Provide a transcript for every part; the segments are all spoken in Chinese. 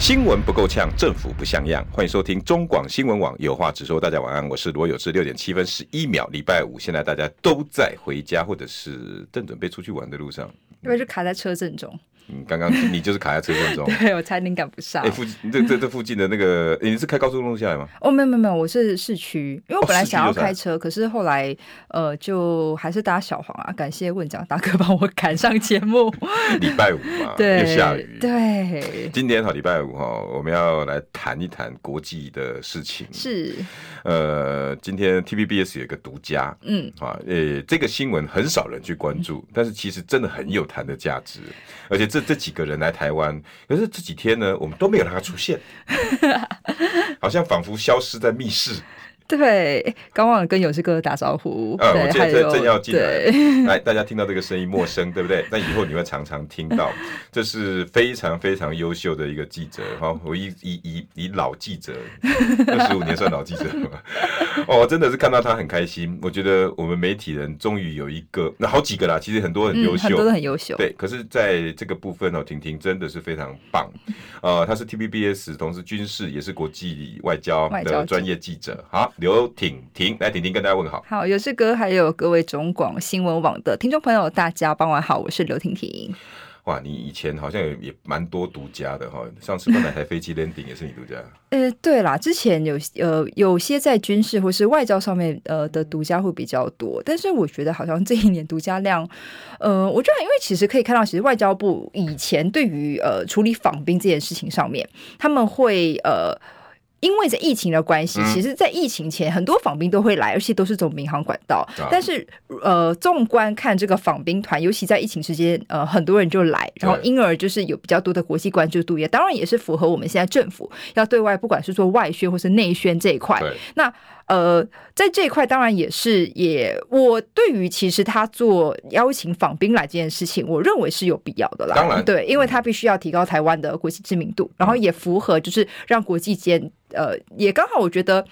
新闻不够呛，政府不像样。欢迎收听中广新闻网有话直说。大家晚安，我是罗有志。六点七分十一秒，礼拜五，现在大家都在回家，或者是正准备出去玩的路上，因为是卡在车阵中。嗯，刚刚你就是卡在车阵中，对我差点赶不上。哎、欸，附近这这这附近的那个，你是开高速公路下来吗？哦，没有没有没有，我是市区，因为我本来想要开车，哦、可是后来呃，就还是搭小黄啊。感谢问讲大哥帮我赶上节目。礼拜五嘛，对，又下雨。对，今天好，礼拜五哈，我们要来谈一谈国际的事情。是，呃，今天 TVBS 有一个独家，嗯，啊，呃，这个新闻很少人去关注，嗯、但是其实真的很有谈的价值，而且这。这几个人来台湾，可是这几天呢，我们都没有让他出现，好像仿佛消失在密室。对，刚忘了跟勇士哥打招呼。呃、嗯，我现在正要进来，来，大家听到这个声音陌生，对不对？那以后你会常常听到，这是非常非常优秀的一个记者，哈，我以以以以老记者，二十五年算老记者吗。哦，真的是看到他很开心。我觉得我们媒体人终于有一个，那好几个啦，其实很多很优秀，嗯、很多都很优秀。对，可是在这个部分哦，婷婷真的是非常棒。呃，他是 TVBS，同时军事也是国际外交的专业记者。好。刘婷婷，来，婷婷跟大家问好。好，有志哥，还有各位中广新闻网的听众朋友，大家傍晚好，我是刘婷婷。哇，你以前好像也也蛮多独家的哈，上次那台飞机 landing 也是你独家。呃，对啦，之前有呃有些在军事或是外交上面呃的独家会比较多，但是我觉得好像这一年独家量，呃，我觉得因为其实可以看到，其实外交部以前对于呃处理访兵这件事情上面，他们会呃。因为在疫情的关系，其实，在疫情前，很多访兵都会来，而且都是走民航管道。但是，呃，纵观看这个访兵团，尤其在疫情时间，呃，很多人就来，然后因而就是有比较多的国际关注度，也当然也是符合我们现在政府要对外，不管是做外宣或是内宣这一块。那呃，在这一块，当然也是也，我对于其实他做邀请访宾来这件事情，我认为是有必要的啦。当然，对，因为他必须要提高台湾的国际知名度，然后也符合就是让国际间。呃，也刚好，我觉得，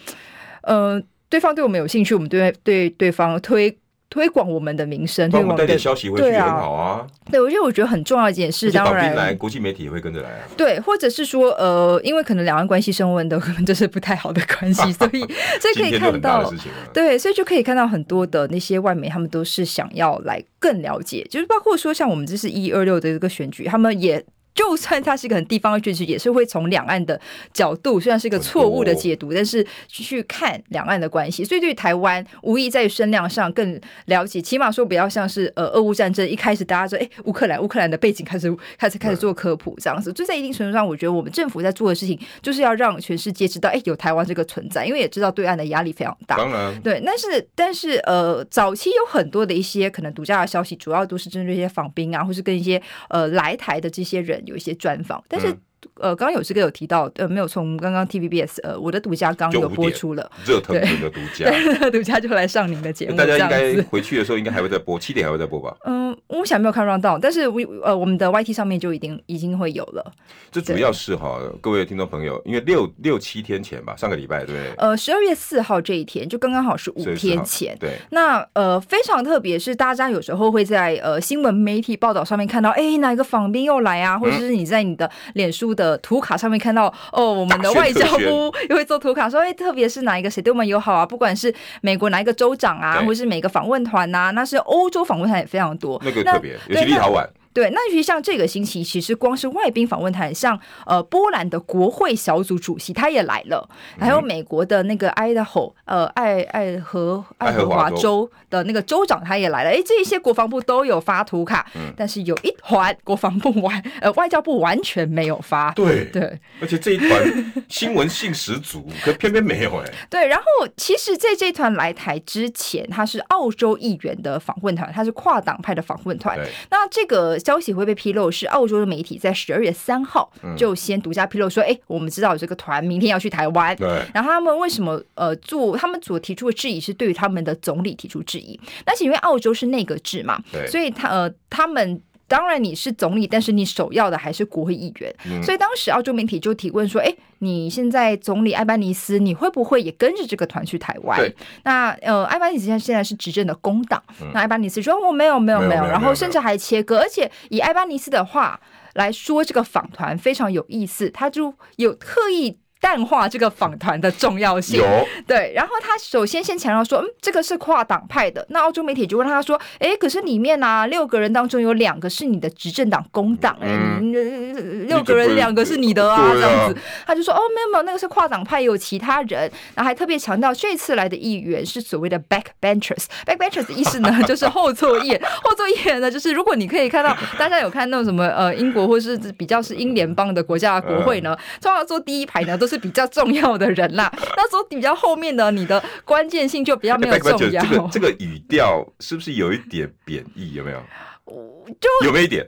呃，对方对我们有兴趣，我们对对对方推推广我们的名声，帮我们带点消息回去也很好啊。对，我觉得我觉得很重要一件事，当然来国际媒体也会跟着来啊。对，或者是说，呃，因为可能两岸关系升温的可能就是不太好的关系，所以所以可以看到，对，所以就可以看到很多的那些外媒，他们都是想要来更了解，就是包括说像我们这是一二六的这个选举，他们也。就算它是一个很地方的军事，也是会从两岸的角度，虽然是一个错误的解读，但是去看两岸的关系。所以对台湾，无疑在声量上更了解。起码说不要像是呃俄乌战争一开始大家说哎乌克兰乌克兰的背景开始开始开始做科普这样子。就在一定程度上，我觉得我们政府在做的事情，就是要让全世界知道哎有台湾这个存在，因为也知道对岸的压力非常大。当然，对，但是但是呃早期有很多的一些可能独家的消息，主要都是针对一些访兵啊，或是跟一些呃来台的这些人。有一些专访，但是。呃，刚刚有这个有提到，呃，没有从刚刚 TVBS，呃，我的独家刚有播出了，热腾腾的独家，独家就来上您的节目。大家应该回去的时候应该还会再播，七点还会再播吧？嗯，我想没有看 round down，但是我呃，我们的 YT 上面就已经已经会有了。这主要是哈，各位听众朋友，因为六六七天前吧，上个礼拜对，呃，十二月四号这一天就刚刚好是五天前。对，那呃非常特别，是大家有时候会在呃新闻媒体报道上面看到，哎，哪一个访宾又来啊？或者是你在你的脸书的图卡上。面看到哦，我们的外交部又会做图卡，说哎，特别是哪一个谁对我们友好啊？不管是美国哪一个州长啊，或是每个访问团呐，那是欧洲访问团也非常多。那个特别，尤其立陶宛。对，那其实像这个星期，其实光是外宾访问团，像呃波兰的国会小组主席他也来了，还有美国的那个 Idaho，呃爱爱荷爱荷华州的那个州长他也来了，哎，这一些国防部都有发图卡，嗯、但是有一团国防部完呃外交部完全没有发，对对，而且这一团新闻性十足，可偏偏没有哎，对，然后其实在这一团来台之前，他是澳洲议员的访问团，他是跨党派的访问团，那这个。消息会被披露，是澳洲的媒体在十二月三号就先独家披露说，哎、嗯，我们知道有这个团明天要去台湾。对。然后他们为什么呃做？他们所提出的质疑是对于他们的总理提出质疑。但是因为澳洲是内阁制嘛，对，所以他呃他们。当然你是总理，但是你首要的还是国会议员。嗯、所以当时澳洲媒体就提问说：“哎，你现在总理艾班尼斯，你会不会也跟着这个团去台湾？”对。那呃，艾班尼斯现在现在是执政的工党。嗯、那艾班尼斯说：“我没有，没有，没有。”然后甚至还切割，而且以艾班尼斯的话来说，这个访团非常有意思，他就有特意。淡化这个访团的重要性，对。然后他首先先强调说，嗯，这个是跨党派的。那澳洲媒体就问他说，哎，可是里面呢、啊，六个人当中有两个是你的执政党工党，哎、嗯，六个人两个是你的啊，啊这样子。他就说，哦，没有没有，那个是跨党派，有其他人。然后还特别强调，这次来的议员是所谓的 backbenchers。backbenchers 的意思呢，就是后座议员。后座议员呢，就是如果你可以看到，大家有看那种什么呃，英国或是比较是英联邦的国家的国会呢，通常坐第一排呢都。是比较重要的人啦，那时候比较后面的，你的关键性就比较没有重要。这个这个语调是不是有一点贬义？有没有？就有没有一点？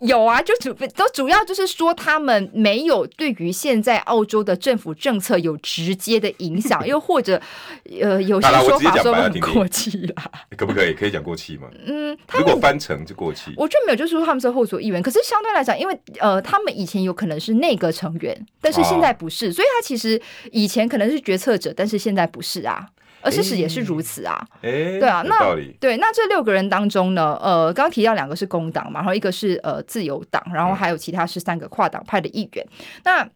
有啊，就主都主要就是说，他们没有对于现在澳洲的政府政策有直接的影响，又或者呃，有些说法说很过气啦。可不可以可以讲过气吗？嗯，如果翻成就过气，我觉得没有，就是说他们是后座议员。可是相对来讲，因为呃，他们以前有可能是内阁成员，但是现在不是，哦、所以他其实以前可能是决策者，但是现在不是啊。而事实也是如此啊，欸、对啊，那对，那这六个人当中呢，呃，刚刚提到两个是工党嘛，然后一个是呃自由党，然后还有其他是三个跨党派的议员，嗯、那。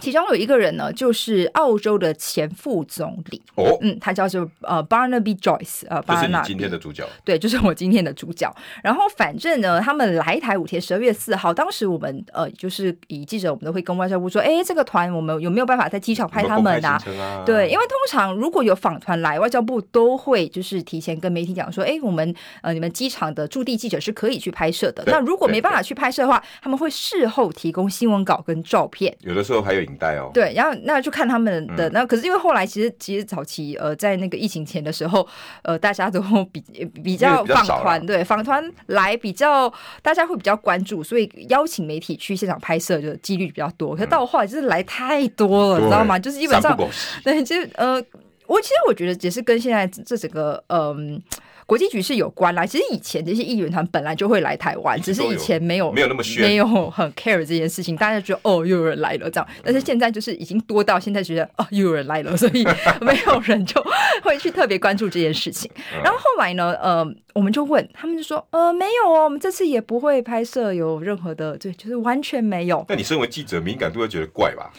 其中有一个人呢，就是澳洲的前副总理哦，嗯，他叫做呃 Barnaby Joyce，呃，就是你今天的主角，对，就是我今天的主角。然后反正呢，他们来台五天，十二月四号，当时我们呃，就是以记者，我们都会跟外交部说，哎，这个团我们有没有办法在机场拍他们啊？啊对，因为通常如果有访团来，外交部都会就是提前跟媒体讲说，哎，我们呃，你们机场的驻地记者是可以去拍摄的。那如果没办法去拍摄的话，他们会事后提供新闻稿跟照片，有的时候还有。领带哦，对，然后那就看他们的、嗯、那，可是因为后来其实其实早期呃，在那个疫情前的时候，呃，大家都比比较访团，对，访团来比较大家会比较关注，所以邀请媒体去现场拍摄就几率比较多。可是到后来就是来太多了，嗯、你知道吗？就是基本上对，就呃，我其实我觉得也是跟现在这整个嗯。呃国际局势有关啦，其实以前这些议员团本来就会来台湾，只是以前没有没有那么炫，没有很 care 这件事情，大家觉得哦又有人来了这样，但是现在就是已经多到现在觉得哦又有人来了，所以没有人就会去特别关注这件事情。然后后来呢，呃，我们就问他们就说，呃，没有哦，我们这次也不会拍摄有任何的，对，就是完全没有。那你身为记者，敏感度会觉得怪吧？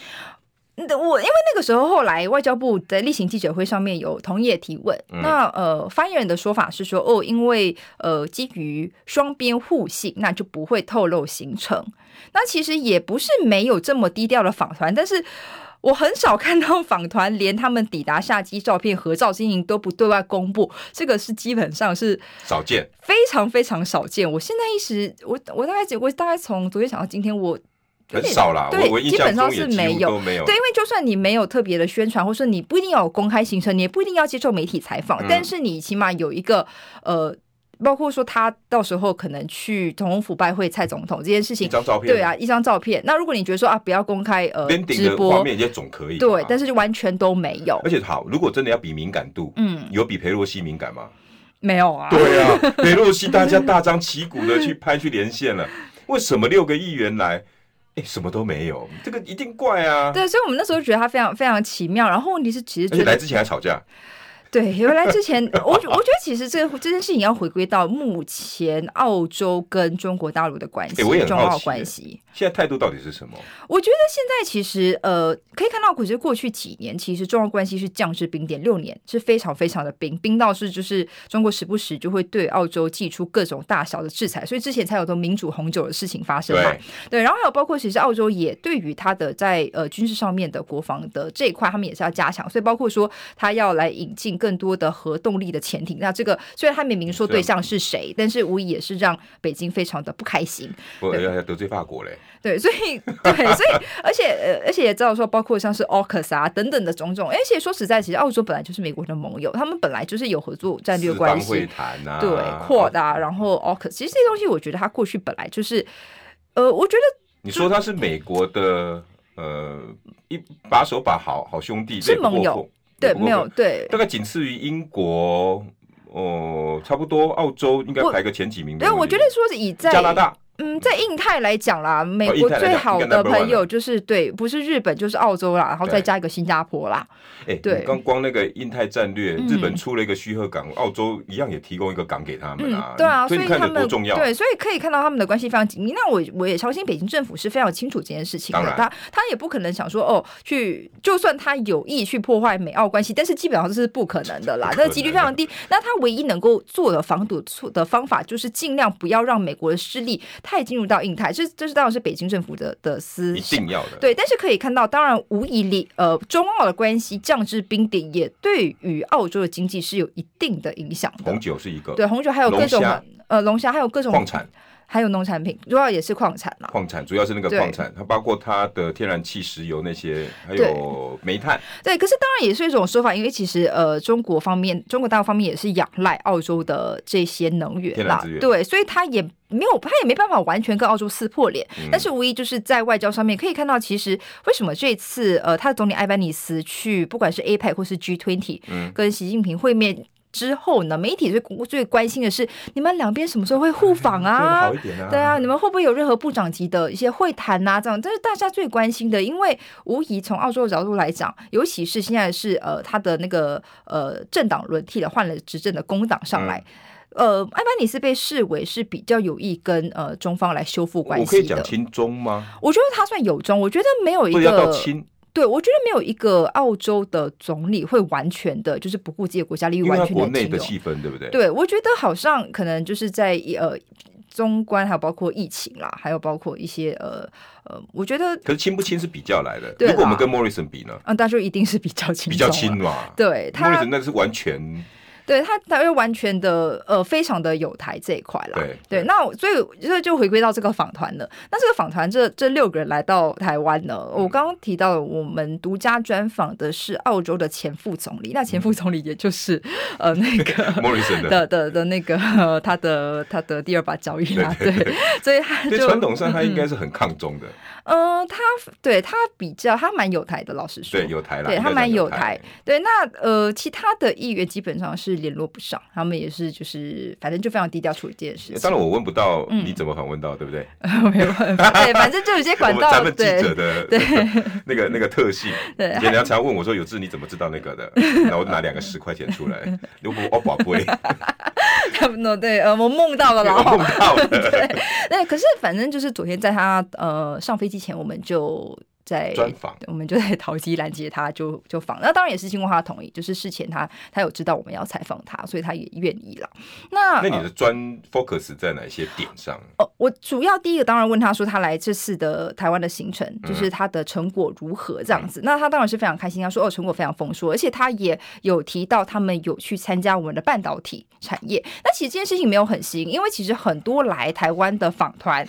我因为那个时候后来外交部在例行记者会上面有同业提问，嗯、那呃发言人的说法是说哦，因为呃基于双边互信，那就不会透露行程。那其实也不是没有这么低调的访团，但是我很少看到访团连他们抵达下机照片合照经营都不对外公布，这个是基本上是少见，非常非常少见。我现在一时我我大概我大概从昨天想到今天我。很少啦，对，我基本上是没有，没有。对，因为就算你没有特别的宣传，或者说你不一定要有公开行程，你也不一定要接受媒体采访，嗯、但是你起码有一个呃，包括说他到时候可能去总统府拜会蔡总统这件事情，一张照片，对啊，一张照片。那如果你觉得说啊，不要公开呃直播画面也总可以，对，但是就完全都没有。而且好，如果真的要比敏感度，嗯，有比裴洛西敏感吗？没有啊。对啊，裴洛西大家大张旗鼓的去拍去连线了，为什么六个议员来？哎，什么都没有，这个一定怪啊！对，所以我们那时候觉得他非常非常奇妙。然后问题是，其实而且来之前还吵架。对，原来之前，我我觉得其实这个这件事情要回归到目前澳洲跟中国大陆的关系，中澳关系。现在态度到底是什么？我觉得现在其实呃，可以看到，可是过去几年其实中澳关系是降至冰点，六年是非常非常的冰，冰到是就是中国时不时就会对澳洲寄出各种大小的制裁，所以之前才有的民主红酒的事情发生嘛。对，对，然后还有包括其实澳洲也对于它的在呃军事上面的国防的这一块，他们也是要加强，所以包括说他要来引进。行更多的核动力的潜艇。那这个虽然他没明说对象是谁，但是无疑也是让北京非常的不开心。不要得罪法国嘞。对，所以对，所以而且呃，而且也知道说，包括像是 AUKUS 啊等等的种种。而且说实在，其实澳洲本来就是美国的盟友，他们本来就是有合作战略关系。会谈啊，对，扩大，然后 AUKUS，其实这些东西，我觉得他过去本来就是，呃，我觉得你说他是美国的呃一把手把好好兄弟，是盟友，对，没有对，大概仅次于英国，哦，差不多澳洲应该排个前几名。对，我觉得说是以在加拿大。嗯，在印太来讲啦，美国最好的朋友就是对，不是日本就是澳洲啦，然后再加一个新加坡啦。哎，对，刚光那个印太战略，日本出了一个须贺港，澳洲一样也提供一个港给他们啊。对啊，所以他们多重要。对，所以可以看到他们的关系非常紧密。那我我也相信北京政府是非常清楚这件事情的，他他也不可能想说哦，去就算他有意去破坏美澳关系，但是基本上这是不可能的啦，那几率非常低。那他唯一能够做的防堵的方法，就是尽量不要让美国的势力太进入到印太。这这是当然是北京政府的的思想，一定要的。对，但是可以看到，当然无疑里呃，中澳的关系降至冰点，也对于澳洲的经济是有一定的影响的。红酒是一个，对，红酒还有各种呃龙虾，还有各种矿产。还有农产品，主要也是矿产啦。矿产主要是那个矿产，它包括它的天然气、石油那些，还有煤炭。对，可是当然也是一种说法，因为其实呃，中国方面，中国大陆方面也是仰赖澳洲的这些能源啦。对，所以它也没有，他也没办法完全跟澳洲撕破脸。嗯、但是无疑就是在外交上面可以看到，其实为什么这次呃，他的总理艾班尼斯去，不管是 APEC 或是 G20，嗯，跟习近平会面。之后呢，媒体最最关心的是你们两边什么时候会互访啊？啊对啊，你们会不会有任何部长级的一些会谈呐、啊？这样，这是大家最关心的，因为无疑从澳洲的角度来讲，尤其是现在是呃他的那个呃政党轮替了，换了执政的工党上来，嗯、呃，艾班尼斯被视为是比较有意跟呃中方来修复关系的。我可以讲亲中吗？我觉得他算有中，我觉得没有一个亲。对，我觉得没有一个澳洲的总理会完全的，就是不顾自己的国家利益，完全的国内的气氛，对不对？对，我觉得好像可能就是在呃，中观还有包括疫情啦，还有包括一些呃呃，我觉得可是亲不亲是比较来的。对，如果我们跟莫里森比呢？啊，大家一定是比较 亲，比较亲嘛。对，莫里森那是完全。对他，他会完全的呃，非常的有台这一块啦。对，对，那所以这就回归到这个访团了。那这个访团这这六个人来到台湾呢，我刚刚提到我们独家专访的是澳洲的前副总理，那前副总理也就是呃那个 莫里森的的的的那个他的他的第二把交椅啦。对，所以他就传统上他应该是很抗中的。嗯、呃，他对他比较他蛮有台的，老实说，对有台啦，对他蛮有台。对，那呃其他的议员基本上是。联络不上，他们也是，就是反正就非常低调处理这件事情。当然我问不到你怎么访问到，对不对？没办法，对，反正就有些管道。咱们记者的对 那个那个特性，对，人家常问我说：“有志你怎么知道那个的？”然后我拿两个十块钱出来，如果我宝贝，差不多对，呃，我梦到了，然后梦到了，对，对，可是反正就是昨天在他呃上飞机前，我们就。在专访，我们就在淘机拦截他，就就访。那当然也是经过他的同意，就是事前他他有知道我们要采访他，所以他也愿意了。那那你的专 focus 在哪些点上？哦，我主要第一个当然问他说，他来这次的台湾的行程，就是他的成果如何这样子。嗯、那他当然是非常开心，他说哦，成果非常丰硕，而且他也有提到他们有去参加我们的半导体产业。那其实这件事情没有很新，因为其实很多来台湾的访团。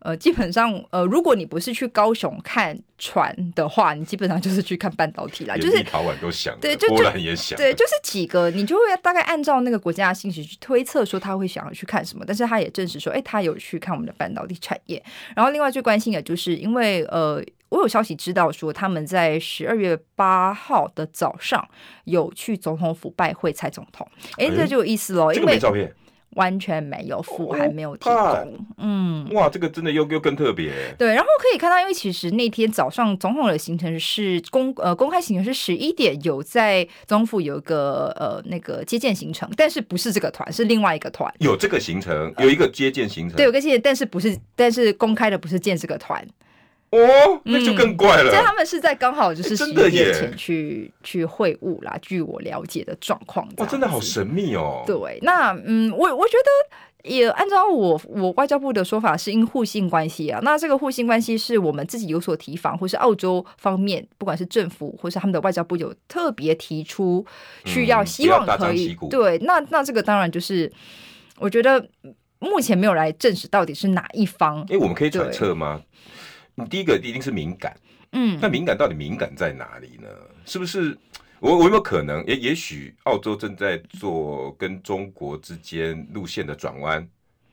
呃，基本上，呃，如果你不是去高雄看船的话，你基本上就是去看半导体啦。就是立陶宛都想，对，就波兰也想，对，就是几个，你就会大概按照那个国家的兴趣去推测，说他会想要去看什么。但是他也证实说，哎，他有去看我们的半导体产业。然后，另外最关心的就是，因为呃，我有消息知道说，他们在十二月八号的早上有去总统府拜会蔡总统。哎，这就有意思喽，因为照片。完全没有付，还没有提供。嗯，哇，这个真的又又更特别。对，然后可以看到，因为其实那天早上总统的行程是公呃公开行程是十一点，有在总统府有一个呃那个接见行程，但是不是这个团，是另外一个团。有这个行程，有一个接见行程，对，有个接见，但是不是，但是公开的不是见这个团。哦，那就更怪了。所以他们是在刚好就是十一月前去去会晤啦。据我了解的状况，哇，真的好神秘哦。对，那嗯，我我觉得。也按照我我外交部的说法，是因互信关系啊。那这个互信关系是我们自己有所提防，或是澳洲方面，不管是政府或是他们的外交部有特别提出需要，希望可以、嗯、对。那那这个当然就是，我觉得目前没有来证实到底是哪一方。哎，我们可以揣测吗？你第一个一定是敏感，嗯，那敏感到底敏感在哪里呢？是不是？我我有没有可能？也也许澳洲正在做跟中国之间路线的转弯，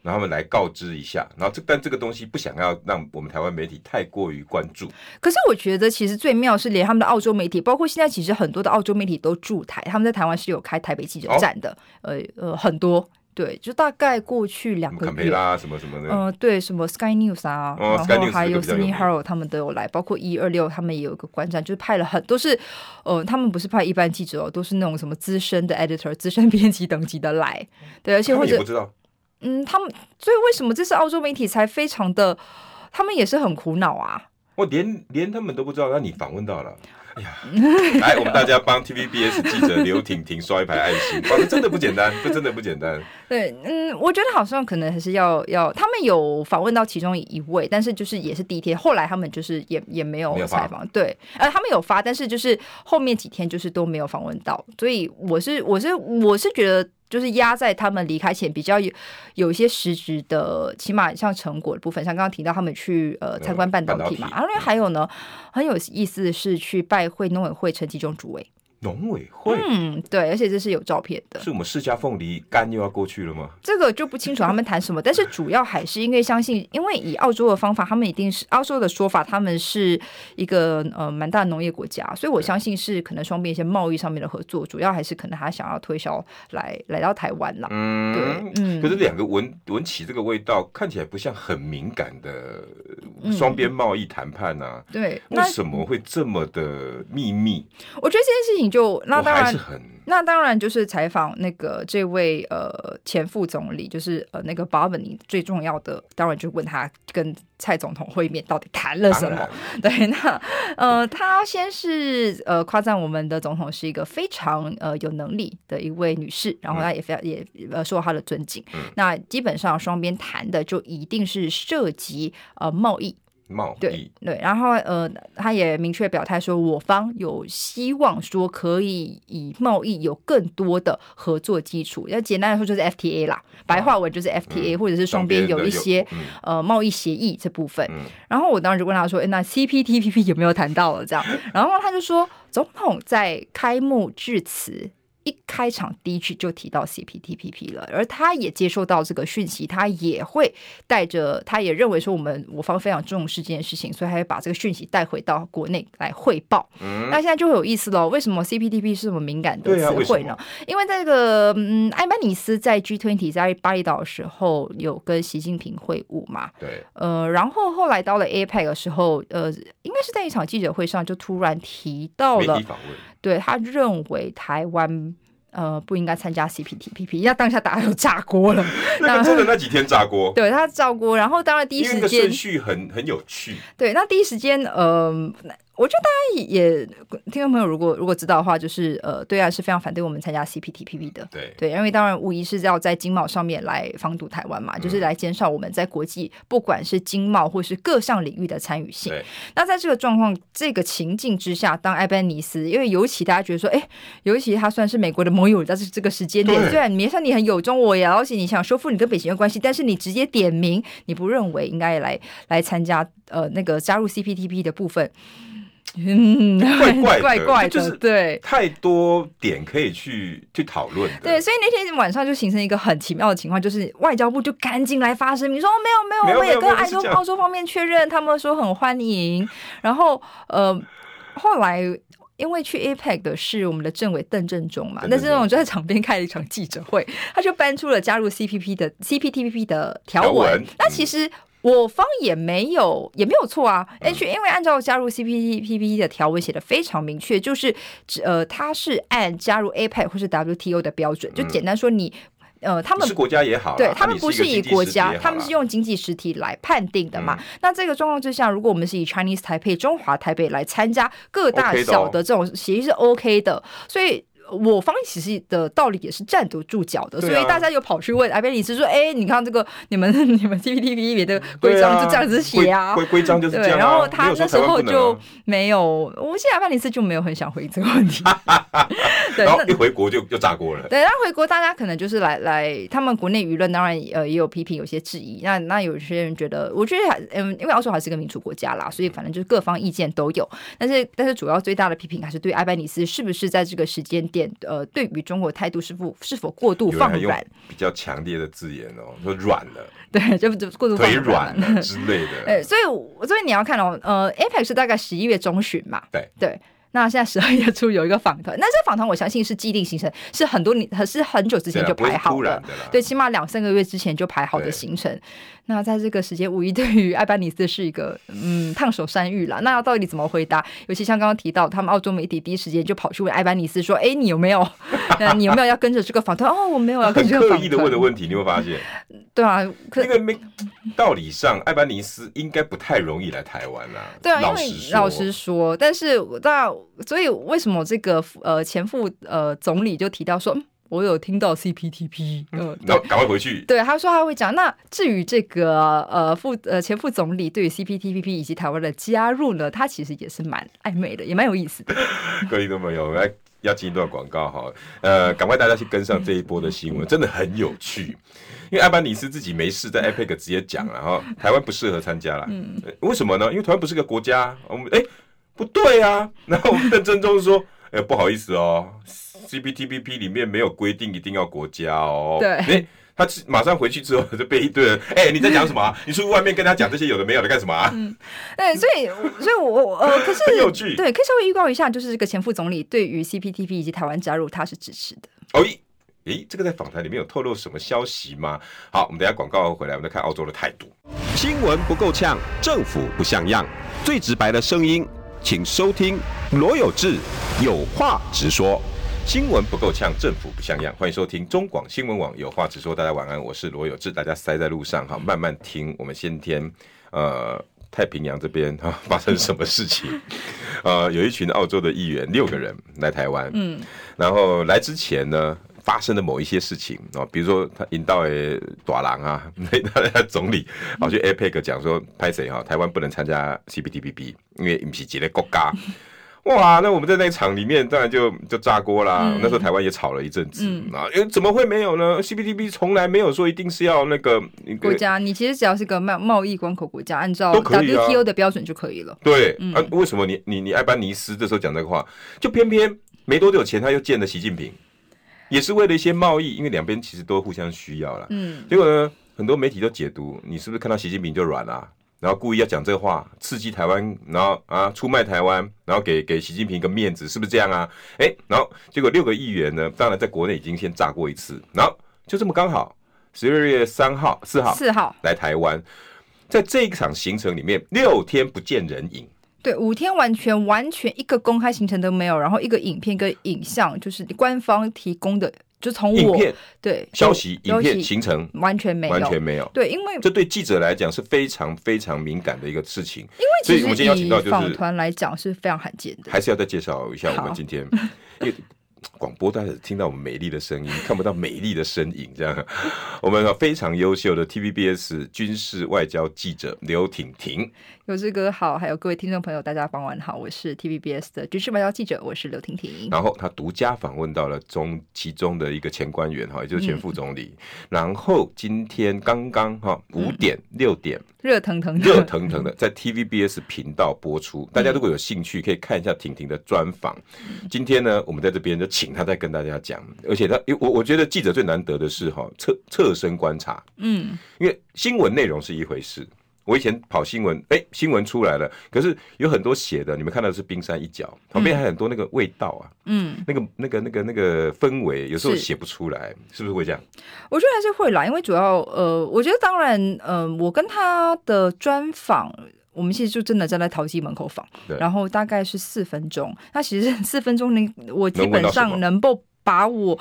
然后他们来告知一下。然后这但这个东西不想要让我们台湾媒体太过于关注。可是我觉得其实最妙是连他们的澳洲媒体，包括现在其实很多的澳洲媒体都驻台，他们在台湾是有开台北记者站的。哦、呃呃，很多。对，就大概过去两个月啦，什么什么的，嗯、呃，对，什么 Sky News 啊，哦、然后还有 Sydney Herald 他们都有来，包括一二六他们也有一个观战，就是派了很多是，呃，他们不是派一般记者哦，都是那种什么资深的 editor、资深编辑等级的来，对，而且或者嗯，他们所以为什么这次澳洲媒体才非常的，他们也是很苦恼啊，我连连他们都不知道，那你访问到了。来，我们大家帮 TVBS 记者刘婷婷刷一排爱心，哇，这真的不简单，这真的不简单。对，嗯，我觉得好像可能还是要要，他们有访问到其中一位，但是就是也是第一天，后来他们就是也也没有采访，对，呃，他们有发，但是就是后面几天就是都没有访问到，所以我是我是我是觉得。就是压在他们离开前比较有有一些实质的，起码像成果的部分，像刚刚提到他们去呃参观半导体嘛，然后还有呢，很有意思的是去拜会农委会陈吉中主委。农委会，嗯，对，而且这是有照片的。是我们释迦凤梨干又要过去了吗？这个就不清楚他们谈什么，但是主要还是因为相信，因为以澳洲的方法，他们一定是澳洲的说法，他们是一个呃蛮大的农业国家，所以我相信是可能双边一些贸易上面的合作，主要还是可能他想要推销来 来到台湾啦。嗯，对，嗯。可是两个闻闻起这个味道，看起来不像很敏感的双边贸易谈判啊。嗯、对，为什么会这么的秘密？我觉得这件事情。就那当然，那当然就是采访那个这位呃前副总理，就是呃那个 Barney 最重要的，当然就问他跟蔡总统会面到底谈了什么？对，那呃他先是呃夸赞我们的总统是一个非常呃有能力的一位女士，然后他也非常也呃受到他的尊敬。嗯、那基本上双边谈的就一定是涉及呃贸易。贸易对对，然后呃，他也明确表态说，我方有希望说可以以贸易有更多的合作基础。要简单来说，就是 FTA 啦，白话文就是 FTA，、嗯、或者是双边有一些呃贸易协议这部分。嗯、然后我当时就问他说，诶那 CPTPP 有没有谈到了这样？然后他就说，总统在开幕致辞。一开场第一句就提到 CPTPP 了，而他也接受到这个讯息，他也会带着，他也认为说我们我方非常重视这件事情，所以他会把这个讯息带回到国内来汇报。嗯，那现在就会有意思了，为什么 CPTPP 是这么敏感的词汇呢？因为在这个嗯，艾曼尼斯在 G20 在巴厘岛的时候有跟习近平会晤嘛？对，呃，然后后来到了 APEC 的时候，呃，应该是在一场记者会上就突然提到了。对，他认为台湾呃不应该参加 CPTPP，那当下大家都炸锅了。那真的那几天炸锅，对他炸锅，然后当然第一时间顺序很很有趣。对，那第一时间呃。我觉得大家也听众朋友，如果如果知道的话，就是呃，对岸是非常反对我们参加 CPTPP 的。对对，因为当然无疑是要在经贸上面来防堵台湾嘛，嗯、就是来减少我们在国际不管是经贸或是各项领域的参与性。那在这个状况、这个情境之下，当埃班尼斯，因为尤其大家觉得说，哎，尤其他算是美国的盟友，但是这个时间点，对虽然你说你很有中我也，而且你想修复你跟北京的关系，但是你直接点名，你不认为应该来来参加呃那个加入 CPTPP 的部分。嗯，怪怪，怪怪的，就是对，太多点可以去去讨论。对，所以那天晚上就形成一个很奇妙的情况，就是外交部就赶紧来发声明说，没有没有，我们也跟澳洲澳洲方面确认，他们说很欢迎。然后呃，后来因为去 APEC 的是我们的政委邓振中嘛，但是那种就在场边开了一场记者会，他就搬出了加入 CPP 的 CPTPP 的条文。那其实。我方也没有也没有错啊，H、嗯、因为按照加入 CPTPP 的条文写的非常明确，就是呃，它是按加入 APEC 或是 WTO 的标准，就简单说你呃，他们是国家也好，对他们不是以国家，他们，是用经济实体来判定的嘛。嗯、那这个状况之下，如果我们是以 Chinese 台北、中华台北来参加各大小的这种协议是 OK 的，所以。我方其实的道理也是站得住脚的，啊、所以大家又跑去问艾贝里斯说：“哎，你看这个 你们你们 CPTPP 里面的规章就这样子写啊？规规章就是这样、啊。对”然后他那时候就没有，我现在艾贝里斯就没有很想回这个问题。对，然后一回国就就炸锅了。对，然后回国大家可能就是来来，他们国内舆论当然呃也有批评，有些质疑。那那有些人觉得，我觉得还嗯，因为澳洲还是个民主国家啦，所以反正就是各方意见都有。但是但是主要最大的批评还是对艾贝里斯是不是在这个时间点。呃，对于中国态度是否是否过度放软？比较强烈的字眼哦，说软了，对，就就过度放软了之类的。哎，所以所以你要看哦，呃，APEC 是大概十一月中旬嘛，对对。那现在十二月初有一个访团，那这个访团我相信是既定行程，是很多年，是很久之前就排好的，对，起码两三个月之前就排好的行程。那在这个时间，无疑对于艾班尼斯是一个嗯烫手山芋了。那要到底怎么回答？尤其像刚刚提到，他们澳洲媒体第一时间就跑去问艾班尼斯说：“哎，你有没有？你有没有要跟着这个访团？”哦，我没有要跟这个访。刻意的问的问题，你会发现，对啊，因为没道理上，艾班尼斯应该不太容易来台湾啊。对啊，因为老实说，但是那所以为什么这个呃前副呃总理就提到说？我有听到 CPTP，嗯，然后赶快回去。对，他说他会讲。那至于这个呃副呃前副总理对于 CPTPP 以及台湾的加入呢，他其实也是蛮暧昧的，也蛮有意思的。各位听众朋友，来要进一段广告哈，呃，赶快大家去跟上这一波的新闻，真的很有趣。因为艾班尼斯自己没事，在 APEC 直接讲了哈，台湾不适合参加了。嗯，为什么呢？因为台湾不是个国家。我们哎，不对啊。然后我们邓正中说，哎，不好意思哦。CPTPP 里面没有规定一定要国家哦。对。哎，他马上回去之后就被一堆人，哎，你在讲什么？你出去外面跟他讲这些有的没有的干什么啊？嗯，对，所以，所以我呃，可是 很有趣。对，可以稍微预告一下，就是这个前副总理对于 CPTPP 以及台湾加入，他是支持的。哦，诶，这个在访谈里面有透露什么消息吗？好，我们等下广告回来，我们再看澳洲的态度。新闻不够呛，政府不像样，最直白的声音，请收听罗有志有话直说。新闻不够呛，政府不像样。欢迎收听中广新闻网，有话直说。大家晚安，我是罗有志。大家塞在路上哈，慢慢听。我们先天呃太平洋这边哈 发生什么事情？呃，有一群澳洲的议员六个人来台湾，嗯，然后来之前呢发生的某一些事情啊，比如说他引到诶大郎啊，那他总理跑去 APEC 讲说，拍谁哈？台湾不能参加 CPTPP，因为不是一个国家。哇，那我们在那个场里面，当然就就炸锅啦。嗯、那时候台湾也吵了一阵子、嗯、啊，因为怎么会没有呢？CPTPP 从来没有说一定是要那个国家，你其实只要是个贸贸易关口国家，按照 WTO 的标准就可以了。对，嗯、啊，为什么你你你艾班尼斯这时候讲这个话，就偏偏没多久前他又见了习近平，也是为了一些贸易，因为两边其实都互相需要了。嗯，结果呢，很多媒体都解读，你是不是看到习近平就软了、啊？然后故意要讲这个话，刺激台湾，然后啊出卖台湾，然后给给习近平一个面子，是不是这样啊？哎，然后结果六个议员呢，当然在国内已经先炸过一次，然后就这么刚好十二月三号、四号、四号来台湾，在这一场行程里面，六天不见人影，对，五天完全完全一个公开行程都没有，然后一个影片、一个影像，就是官方提供的。就从我对消息、影片行程完全没有，完全没有。对，因为这对记者来讲是非常非常敏感的一个事情。因为其实我们今天邀请到就是访团来讲是非常罕见的。还是要再介绍一下我们今天，因为广播大家听到我们美丽的声音，看不到美丽的身影，这样。我们非常优秀的 TVBS 军事外交记者刘婷婷。有志哥好，还有各位听众朋友，大家傍晚好，我是 TVBS 的军事外交记者，我是刘婷婷。然后他独家访问到了中其中的一个前官员哈，也就是前副总理。嗯、然后今天刚刚哈五点六、嗯、点热腾腾热腾腾的在 TVBS 频道播出，嗯、大家如果有兴趣可以看一下婷婷的专访。嗯、今天呢，我们在这边就请他在跟大家讲，而且他我我觉得记者最难得的是哈侧侧身观察，嗯，因为新闻内容是一回事。我以前跑新闻，哎、欸，新闻出来了，可是有很多写的，你们看到的是冰山一角，旁边还有很多那个味道啊，嗯，那个那个那个那个氛围，有时候写不出来，是，是不是会这样？我觉得还是会啦，因为主要呃，我觉得当然，呃，我跟他的专访，我们其实就真的站在陶机门口访，然后大概是四分钟，那其实 四分钟，你我基本上能够把我。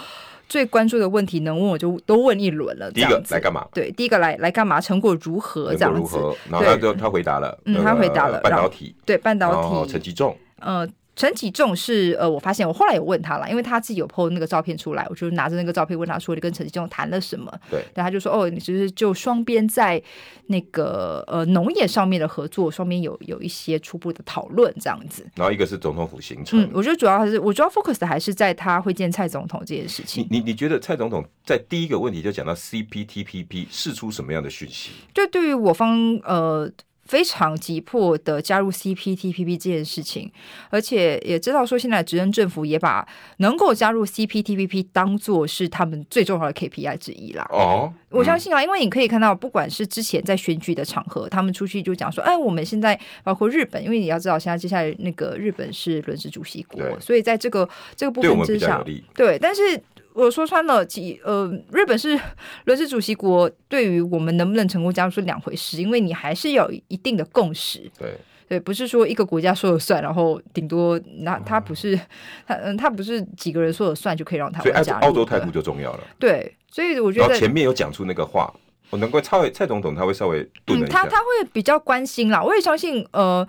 最关注的问题能问我就都问一轮了。第一个来干嘛？对，第一个来来干嘛？成果如何？这样子。如何？然后他就他回答了，嗯，他回答了半导体，对半导体，陈吉仲，呃。陈启仲是呃，我发现我后来有问他了，因为他自己有 po 那个照片出来，我就拿着那个照片问他说：“你跟陈启仲谈了什么？”对，然后他就说：“哦，你其实就双边在那个呃农业上面的合作，双边有有一些初步的讨论这样子。”然后一个是总统府行程，嗯，我觉得主要还是我主要 focus 的还是在他会见蔡总统这件事情。你你你觉得蔡总统在第一个问题就讲到 CPTPP 释出什么样的讯息？就对于我方呃。非常急迫的加入 CPTPP 这件事情，而且也知道说，现在执政政府也把能够加入 CPTPP 当做是他们最重要的 KPI 之一啦。哦，我相信啊，因为你可以看到，不管是之前在选举的场合，他们出去就讲说，哎，我们现在包括日本，因为你要知道，现在接下来那个日本是轮值主席国，所以在这个这个部分之上，对，但是。我说穿了，其呃，日本是轮值主席国，对于我们能不能成功加入是两回事，因为你还是有一定的共识。对对，不是说一个国家说了算，然后顶多那他不是他嗯，他不是几个人说了算就可以让他加入。所以澳洲态度就重要了。对，所以我觉得前面有讲出那个话，我能够蔡蔡总统他会稍微顿了一下，他他会比较关心啦。我也相信呃。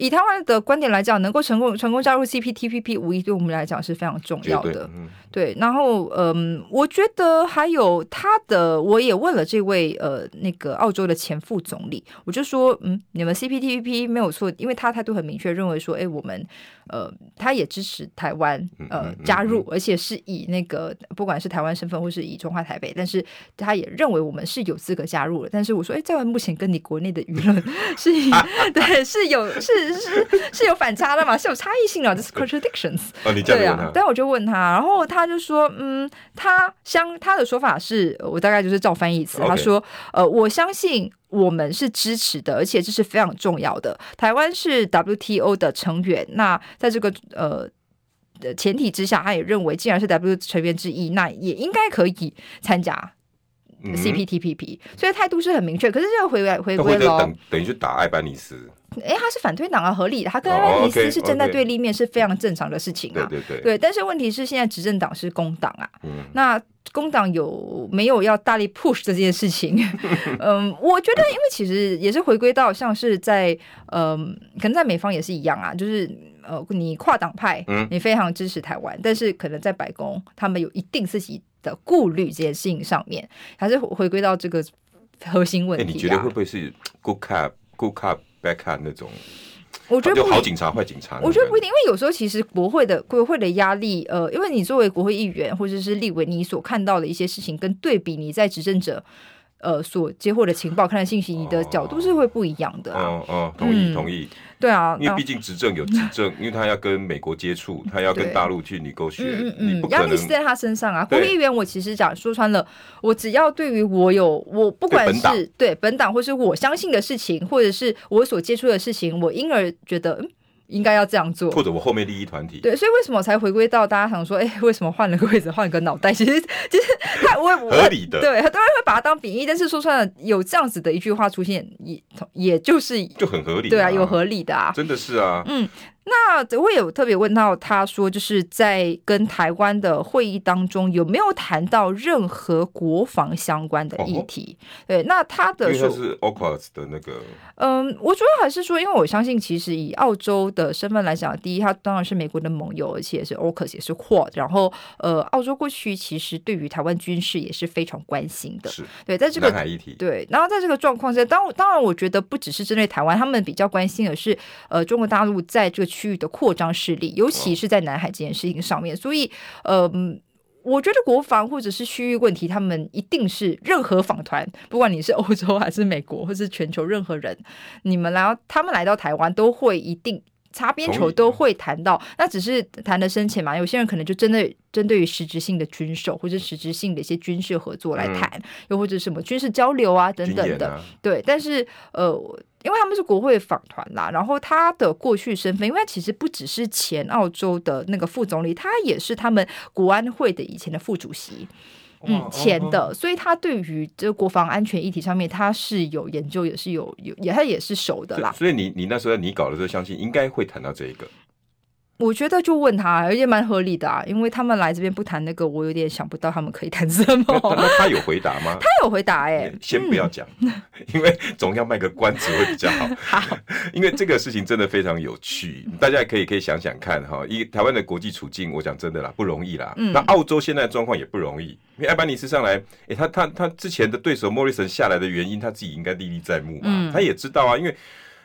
以台湾的观点来讲，能够成功成功加入 CPTPP，无疑对我们来讲是非常重要的。嗯、对，然后嗯，我觉得还有他的，我也问了这位呃那个澳洲的前副总理，我就说嗯，你们 CPTPP 没有错，因为他态度很明确，认为说，哎，我们呃他也支持台湾呃加入，而且是以那个不管是台湾身份或是以中华台北，但是他也认为我们是有资格加入了。但是我说，哎，在目前跟你国内的舆论 是以对是有是。是是有反差的嘛，是有差异性的，这是 contradictions。哦，你这样问他。对啊，但我就问他，然后他就说，嗯，他相他的说法是我大概就是照翻译一次，他说，呃，我相信我们是支持的，而且这是非常重要的。台湾是 WTO 的成员，那在这个呃的前提之下，他也认为，既然是 WTO 成员之一，那也应该可以参加 CPTPP，嗯，所以态度是很明确。可是这个回来回归了，等等于去打艾班尼斯。哎，他是反推党啊，合理的。他跟艾班尼斯是站在对立面，是非常正常的事情啊。对对对。对，但是问题是，现在执政党是工党啊。那工党有没有要大力 push 这件事情？嗯，我觉得，因为其实也是回归到像是在嗯，可能在美方也是一样啊，就是呃，你跨党派，你非常支持台湾，但是可能在白宫，他们有一定自己的顾虑，这件事情上面，还是回归到这个核心问题。你觉得会不会是 good cop good cop？别看那种，我觉得好警察坏警察。我觉得不一定，因为有时候其实国会的国会的压力，呃，因为你作为国会议员或者是立委，你所看到的一些事情，跟对比你在执政者。呃，所接获的情报、看的信息，你的角度是会不一样的。嗯嗯，同意同意。对啊，因为毕竟执政有执政，因为他要跟美国接触，他要跟大陆去你勾选，嗯嗯，压力是在他身上啊。国会议员，我其实讲说穿了，我只要对于我有我不管是对本党或是我相信的事情，或者是我所接触的事情，我因而觉得嗯。应该要这样做，或者我后面利益团体。对，所以为什么我才回归到大家想说，哎、欸，为什么换了个位置，换个脑袋？其实，其实他我合理的，对，很多人会把它当贬义，但是说穿了，有这样子的一句话出现，也也就是就很合理，对啊，有合理的啊，真的是啊，嗯。那我也有特别问到，他说就是在跟台湾的会议当中有没有谈到任何国防相关的议题？哦、对，那他的说是 AUKUS 的那个，嗯，我主要还是说，因为我相信，其实以澳洲的身份来讲，第一，他当然是美国的盟友，而且也是 AUKUS 也是 QUAD，然后呃，澳洲过去其实对于台湾军事也是非常关心的，是对，在这个南海议题，对，然后在这个状况下，当当然，我觉得不只是针对台湾，他们比较关心的是，呃，中国大陆在这个区域的扩张势力，尤其是在南海这件事情上面，所以，呃，我觉得国防或者是区域问题，他们一定是任何访团，不管你是欧洲还是美国，或是全球任何人，你们来，他们来到台湾都会一定擦边球，都会谈到，那只是谈的深浅嘛。有些人可能就针对针对于实质性的军售或者实质性的一些军事合作来谈，嗯、又或者什么军事交流啊等等的，啊、对。但是，呃。因为他们是国会访团啦，然后他的过去身份，因为他其实不只是前澳洲的那个副总理，他也是他们国安会的以前的副主席，嗯，前的，所以他对于这个国防安全议题上面，他是有研究，也是有有也他也是熟的啦。所以你你那时候你搞的时候，相信应该会谈到这一个。我觉得就问他，而且蛮合理的啊，因为他们来这边不谈那个，我有点想不到他们可以谈什么。那，那他有回答吗？他有回答哎、欸，先不要讲，嗯、因为总要卖个关子会比较好。好，因为这个事情真的非常有趣，大家也可以可以想想看哈，一台湾的国际处境，我讲真的啦，不容易啦。嗯、那澳洲现在的状况也不容易，因为艾班尼斯上来，哎，他他他之前的对手莫里森下来的原因，他自己应该历历在目嘛，嗯、他也知道啊，因为。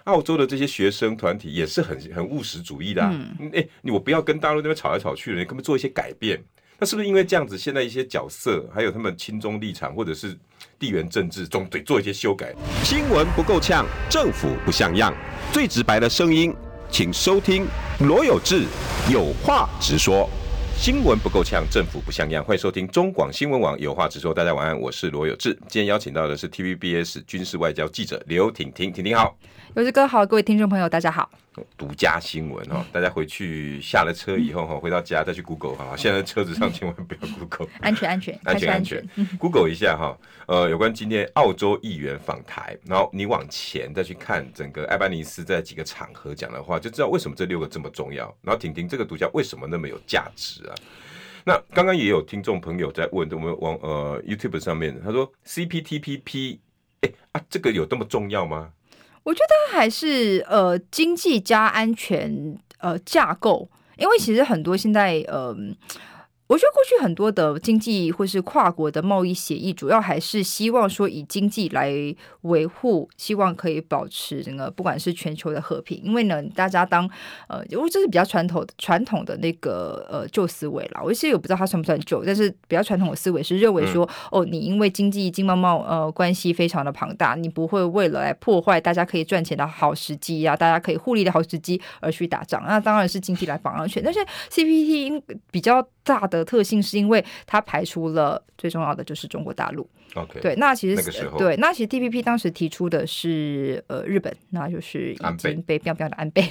澳洲的这些学生团体也是很很务实主义的、啊，哎、嗯，你、欸、我不要跟大陆那边吵来吵去的，你可不可以做一些改变？那是不是因为这样子，现在一些角色还有他们亲中立场或者是地缘政治中，得做一些修改？新闻不够呛，政府不像样，最直白的声音，请收听罗有志有话直说。新闻不够呛，政府不像样，欢迎收听中广新闻网有话直说。大家晚安，我是罗有志。今天邀请到的是 TVBS 军事外交记者刘婷婷，婷婷好。有志哥好，各位听众朋友大家好。独家新闻哦，大家回去下了车以后哈，回到家再去 Google 哈。现在车子上千万不要 Google，安全安全安全安全。Google 一下哈，呃，有关今天澳洲议员访台，然后你往前再去看整个艾班尼斯在几个场合讲的话，就知道为什么这六个这么重要。然后婷婷这个独家为什么那么有价值啊？那刚刚也有听众朋友在问我们网呃 YouTube 上面，他说 CPTPP，哎啊，这个有这么重要吗？我觉得还是呃经济加安全呃架构，因为其实很多现在呃。我觉得过去很多的经济或是跨国的贸易协议，主要还是希望说以经济来维护，希望可以保持整个不管是全球的和平。因为呢，大家当呃，因为这是比较传统传统的那个呃旧思维啦。我其实也不知道它算不算旧，但是比较传统的思维是认为说，哦，你因为经济经贸贸呃关系非常的庞大，你不会为了来破坏大家可以赚钱的好时机呀、啊，大家可以互利的好时机而去打仗。那当然是经济来绑安全，但是 CPT 比较大的特性是因为它排除了最重要的就是中国大陆。OK，对，那其实那个时候对，那其实 TPP 当时提出的是呃日本，那就是已经被标标的安倍。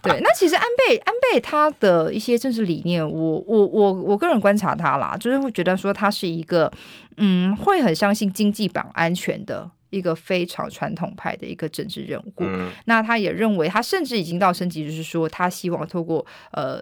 对，那其实安倍安倍他的一些政治理念，我我我我个人观察他啦，就是会觉得说他是一个嗯，会很相信经济绑安全的一个非常传统派的一个政治人物。嗯，那他也认为，他甚至已经到升级，就是说他希望透过呃。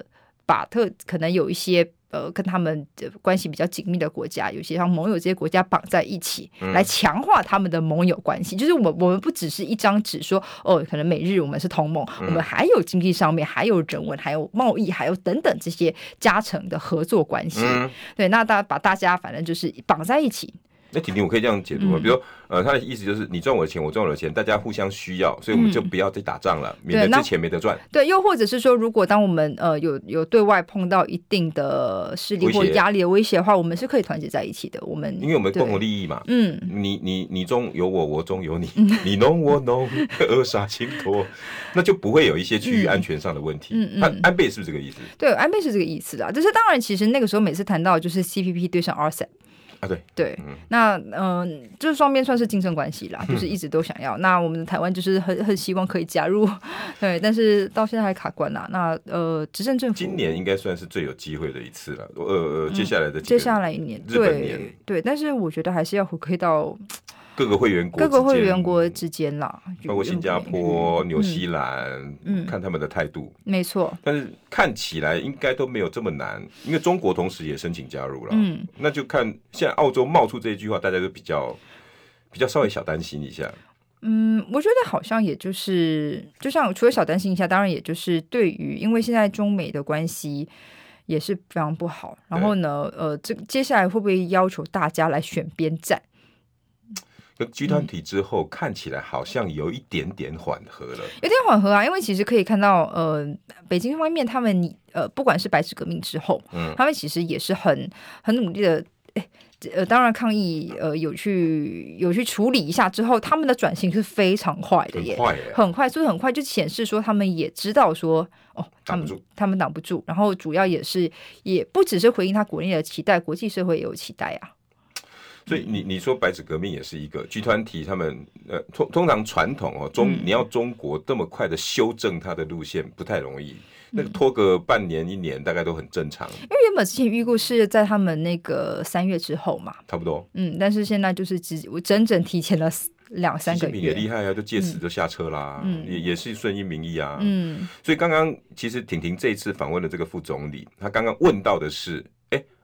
把特可能有一些呃跟他们的关系比较紧密的国家，有些像盟友这些国家绑在一起，嗯、来强化他们的盟友关系。就是我们我们不只是一张纸说哦，可能美日我们是同盟，嗯、我们还有经济上面，还有人文，还有贸易，还有等等这些加成的合作关系。嗯、对，那大把大家反正就是绑在一起。那婷婷，我可以这样解读吗？嗯、比如说，呃，他的意思就是你赚我的钱，我赚我的钱，大家互相需要，所以我们就不要再打仗了，嗯、免得这钱没得赚。对，又或者是说，如果当我们呃有有对外碰到一定的势力或压力的威胁的话，我们是可以团结在一起的。我们因为我们共同利益嘛，嗯，你你你中有我，我中有你，你侬我侬，扼杀倾托，那就不会有一些区域安全上的问题。嗯嗯，安安倍是不是这个意思？对，安倍是这个意思啊。就是当然，其实那个时候每次谈到就是 CPP 对上 RCEP。啊，对对，嗯、那嗯、呃，就是双边算是竞争关系啦，就是一直都想要。嗯、那我们的台湾就是很很希望可以加入，对，但是到现在还卡关啦。那呃，执政政府今年应该算是最有机会的一次了。呃，接下来的接下来一年，日本年对，对，但是我觉得还是要回归到。各个会员国，各个会员国之间啦，包括新加坡、纽西兰，嗯，看他们的态度，没错。但是看起来应该都没有这么难，因为中国同时也申请加入了，嗯，那就看现在澳洲冒出这一句话，大家都比较比较稍微小担心一下。嗯，我觉得好像也就是，就像除了小担心一下，当然也就是对于，因为现在中美的关系也是非常不好，然后呢，呃，这接下来会不会要求大家来选边站？跟集团体之后，看起来好像有一点点缓和了，有点缓和啊。因为其实可以看到，呃，北京方面他们，呃，不管是白纸革命之后，嗯，他们其实也是很很努力的，欸、呃，当然抗议，呃，有去有去处理一下之后，他们的转型是非常快的耶，很快，很快，所以很快就显示说，他们也知道说，哦，他们他们挡不住，然后主要也是也不只是回应他国内的期待，国际社会也有期待啊。所以你你说白纸革命也是一个集团体，他们呃通通常传统哦中你要中国这么快的修正它的路线不太容易，那个拖个半年一年大概都很正常。因为原本之前预估是在他们那个三月之后嘛，差不多。嗯，但是现在就是只我整整提前了两三个月。也厉害啊，就借此就下车啦，嗯、也也是顺应民意啊。嗯，所以刚刚其实婷婷这一次访问的这个副总理，他刚刚问到的是。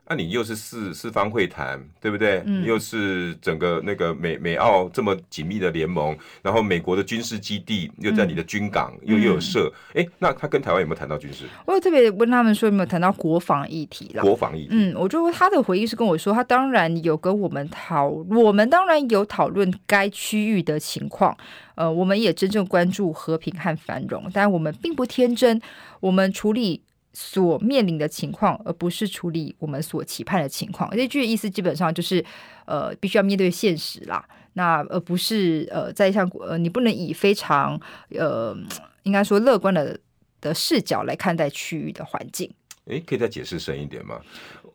那、啊、你又是四四方会谈，对不对？嗯、又是整个那个美美澳这么紧密的联盟，然后美国的军事基地又在你的军港，嗯、又又有设。哎、嗯，那他跟台湾有没有谈到军事？我有特别问他们说有没有谈到国防议题啦？国防议题，嗯，我就他的回应是跟我说，他当然有跟我们讨，我们当然有讨论该区域的情况。呃，我们也真正关注和平和繁荣，但我们并不天真，我们处理。所面临的情况，而不是处理我们所期盼的情况。这句的意思基本上就是，呃，必须要面对现实啦。那而不是呃，在像呃，你不能以非常呃，应该说乐观的的视角来看待区域的环境。诶，可以再解释深一点吗？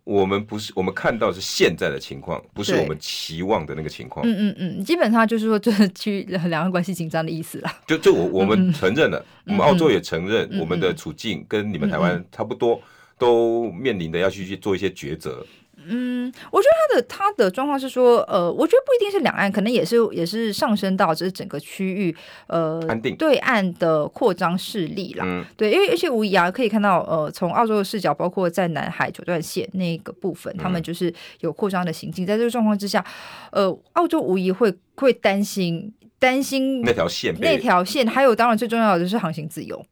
我们不是，我们看到是现在的情况，不是我们期望的那个情况。嗯嗯嗯，基本上就是说，就是去 两岸关系紧张的意思啦。就就我我们承认了，嗯、我们澳洲也承认，我们的处境跟你们台湾差不多，都面临的要去去做一些抉择。嗯，我觉得他的他的状况是说，呃，我觉得不一定是两岸，可能也是也是上升到这整个区域，呃，安定对岸的扩张势力啦。嗯，对，因为而且无疑啊，可以看到，呃，从澳洲的视角，包括在南海九段线那个部分，他们就是有扩张的行径。在这个状况之下，呃，澳洲无疑会会担心担心那条线那条线，还有当然最重要的就是航行自由。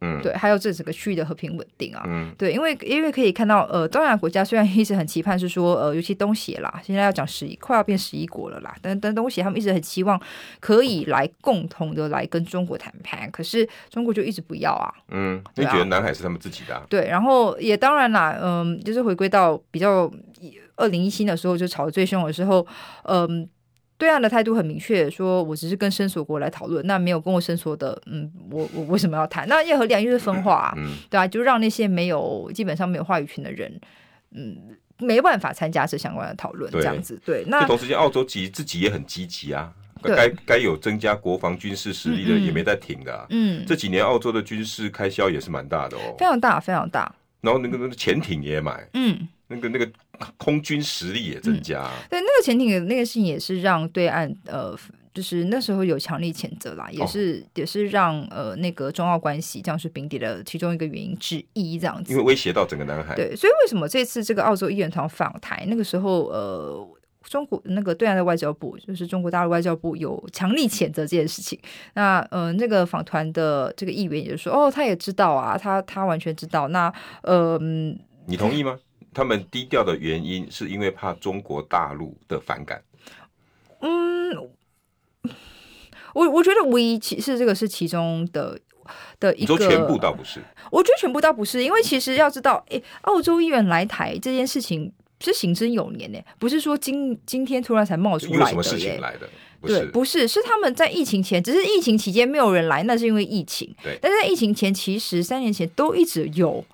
嗯，对，还有这整个区域的和平稳定啊，嗯，对，因为因为可以看到，呃，东南亚国家虽然一直很期盼是说，呃，尤其东协啦，现在要讲十一，快要变十一国了啦，但但东协他们一直很期望可以来共同的来跟中国谈判，可是中国就一直不要啊，嗯，你觉得南海是他们自己的啊？对，然后也当然啦，嗯，就是回归到比较二零一七的时候就吵得最凶的时候，嗯。对岸的态度很明确，说我只是跟申索国来讨论，那没有跟我伸索的，嗯，我我为什么要谈？那叶和两就是分化啊，嗯、对啊，就让那些没有基本上没有话语权的人，嗯，没办法参加这相关的讨论，这样子。对，那同时间，澳洲其实自己也很积极啊，该该有增加国防军事实力的也没在停的、啊嗯。嗯，这几年澳洲的军事开销也是蛮大的哦，非常大，非常大。然后那个那个潜艇也买，嗯。那个那个空军实力也增加，嗯，对，那个潜艇的那个事情也是让对岸呃，就是那时候有强力谴责啦，也是、哦、也是让呃那个中澳关系这样是冰底的其中一个原因之一，这样子，因为威胁到整个南海。对，所以为什么这次这个澳洲议员团访台那个时候呃，中国那个对岸的外交部就是中国大陆外交部有强力谴责这件事情，那呃那个访团的这个议员也就说哦，他也知道啊，他他完全知道，那呃，你同意吗？他们低调的原因是因为怕中国大陆的反感。嗯，我我觉得无疑其实这个是其中的的一个。你说全部倒不是？我觉得全部倒不是，因为其实要知道，诶，澳洲议员来台这件事情是行之有年呢，不是说今今天突然才冒出来的。因为什么事情来的？对，不是，是他们在疫情前，只是疫情期间没有人来，那是因为疫情。对，但是在疫情前，其实三年前都一直有。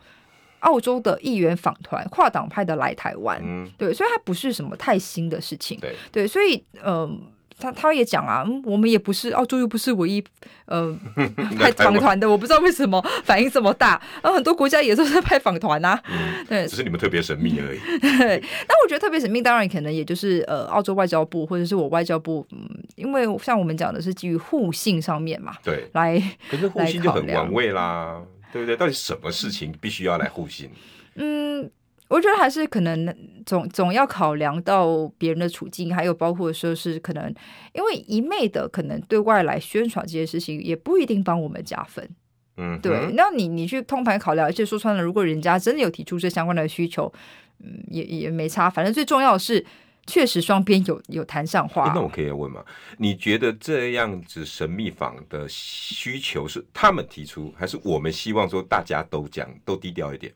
澳洲的议员访团，跨党派的来台湾，嗯，对，所以它不是什么太新的事情，对，对，所以，嗯、呃，他他也讲啊，我们也不是澳洲，又不是唯一，呃，派访团的，我不知道为什么反应这么大，然后很多国家也都在派访团啊，嗯，对，只是你们特别神秘而已。对，那我觉得特别神秘，当然可能也就是呃，澳洲外交部或者是我外交部，嗯，因为像我们讲的是基于互信上面嘛，对，来，可是互信就很玩味啦。对不对？到底什么事情必须要来互信？嗯，我觉得还是可能总总要考量到别人的处境，还有包括说是可能因为一昧的可能对外来宣传这些事情，也不一定帮我们加分。嗯，对。那你你去通盘考量，而且说穿了，如果人家真的有提出这相关的需求，嗯，也也没差。反正最重要的是。确实，双边有有谈上话。那我可以问吗？你觉得这样子神秘访的需求是他们提出，还是我们希望说大家都讲，都低调一点？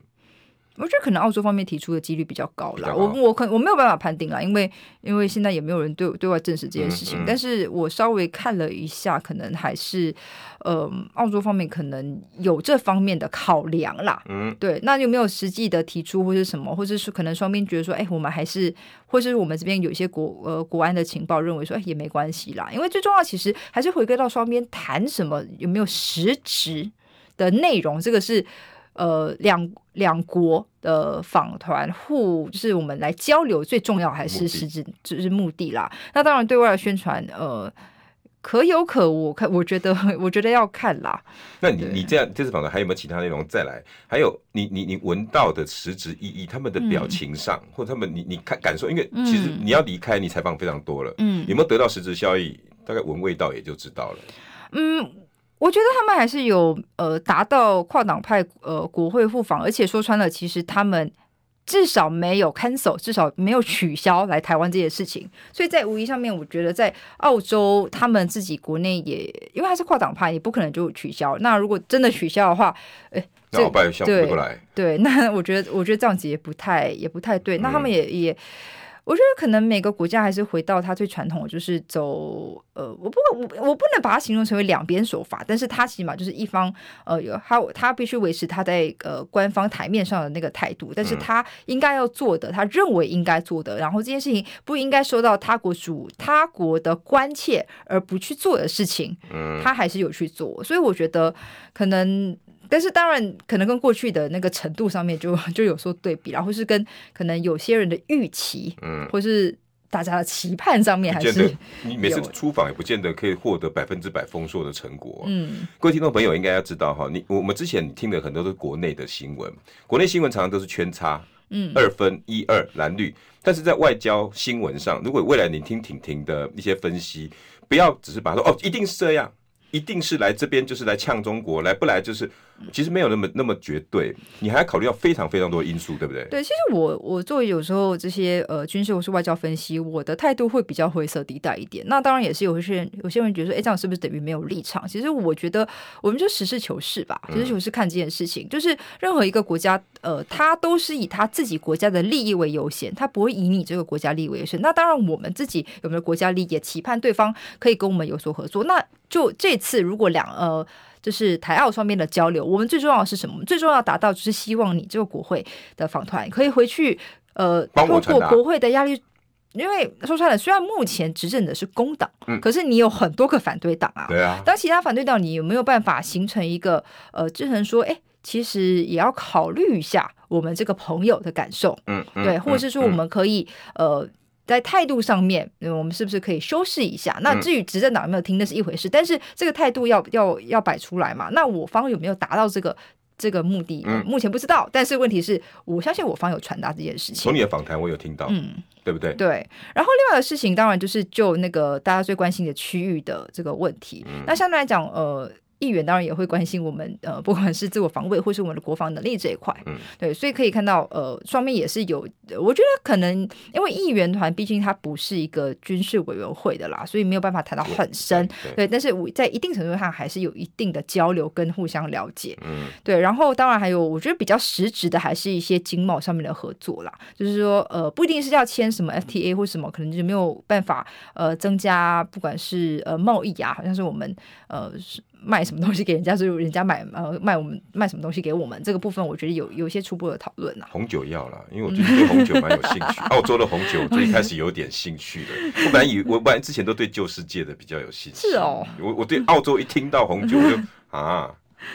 我觉得可能澳洲方面提出的几率比较高了，我我可我没有办法判定啦，因为因为现在也没有人对对外证实这件事情，嗯。嗯，但是我稍微看了一下，可能还是呃澳洲方面可能有这方面的考量啦，嗯，对，那有没有实际的提出或是什么，或者是可能双边觉得说，哎，我们还是，或者是我们这边有一些国呃国安的情报认为说，哎，也没关系啦，因为最重要其实还是回归到双边谈什么，有没有实质的内容，这个是。呃，两两国的访团互就是我们来交流，最重要还是实质就是目的啦。那当然，对外的宣传，呃，可有可无，看我觉得 我觉得要看啦。那你你这样这次访谈还有没有其他内容再来？还有你你你闻到的实质意义，他们的表情上，嗯、或者他们你你看感受，因为其实你要离开，你采访非常多了，嗯，有没有得到实质效益？大概闻味道也就知道了。嗯，我觉得他们还是有呃达到跨党派呃国会互访，而且说穿了，其实他们。至少没有 cancel，至少没有取消来台湾这些事情，所以在无疑上面，我觉得在澳洲他们自己国内也，因为他是跨党派，也不可能就取消。那如果真的取消的话，哎，那我拜相回不来。对，那我觉得，我觉得这样子也不太，也不太对。那他们也、嗯、也。我觉得可能每个国家还是回到它最传统的，就是走呃，我不我我不能把它形容成为两边手法，但是它起码就是一方呃有他他必须维持他在呃官方台面上的那个态度，但是他应该要做的，他认为应该做的，然后这件事情不应该受到他国主他国的关切而不去做的事情，他还是有去做，所以我觉得可能。但是当然，可能跟过去的那个程度上面就 就有所对比，然后是跟可能有些人的预期，嗯，或是大家的期盼上面，还是你每次出访也不见得可以获得百分之百丰硕的成果。嗯，各位听众朋友应该要知道哈，你我们之前听的很多都是国内的新闻，国内新闻常常都是圈差，嗯，二分一二蓝绿，但是在外交新闻上，如果未来你听婷婷的一些分析，不要只是把它说哦，一定是这样。一定是来这边就是来呛中国，来不来就是，其实没有那么那么绝对，你还要考虑到非常非常多的因素，对不对？对，其实我我作为有时候这些呃军事或是外交分析，我的态度会比较灰色地带一点。那当然也是有些人有些人觉得说，哎，这样是不是等于没有立场？其实我觉得我们就实事求是吧，实事求是看这件事情，嗯、就是任何一个国家，呃，他都是以他自己国家的利益为优先，他不会以你这个国家利益为优先。那当然，我们自己有没有国家利益，也期盼对方可以跟我们有所合作。那就这次，如果两呃，就是台澳双边的交流，我们最重要的是什么？我们最重要达到就是希望你这个国会的访团可以回去，呃，通过国会的压力。因为说穿了，虽然目前执政的是工党，嗯，可是你有很多个反对党啊。对啊。当其他反对党，你有没有办法形成一个呃，制衡说，哎，其实也要考虑一下我们这个朋友的感受，嗯，嗯对，或者是说我们可以、嗯、呃。在态度上面，我们是不是可以修饰一下？那至于执政党有没有听，那是一回事。嗯、但是这个态度要要要摆出来嘛？那我方有没有达到这个这个目的？嗯，目前不知道。但是问题是，我相信我方有传达这件事情。从你的访谈，我有听到，嗯，对不对？对。然后另外的事情，当然就是就那个大家最关心的区域的这个问题。嗯、那相对来讲，呃。议员当然也会关心我们，呃，不管是自我防卫或是我们的国防能力这一块，嗯，对，所以可以看到，呃，双面也是有，我觉得可能因为议员团毕竟它不是一个军事委员会的啦，所以没有办法谈到很深，对，但是我在一定程度上还是有一定的交流跟互相了解，嗯，对，然后当然还有我觉得比较实质的还是一些经贸上面的合作啦，就是说，呃，不一定是要签什么 FTA 或什么，可能就没有办法，呃，增加不管是呃贸易啊，好像是我们呃是。卖什么东西给人家，所以人家买呃卖我们卖什么东西给我们，这个部分我觉得有有一些初步的讨论呐。红酒要了，因为我最近对红酒蛮有兴趣，澳洲的红酒最开始有点兴趣的。我本来以我本来之前都对旧世界的比较有兴趣。是哦，我我对澳洲一听到红酒我就 啊，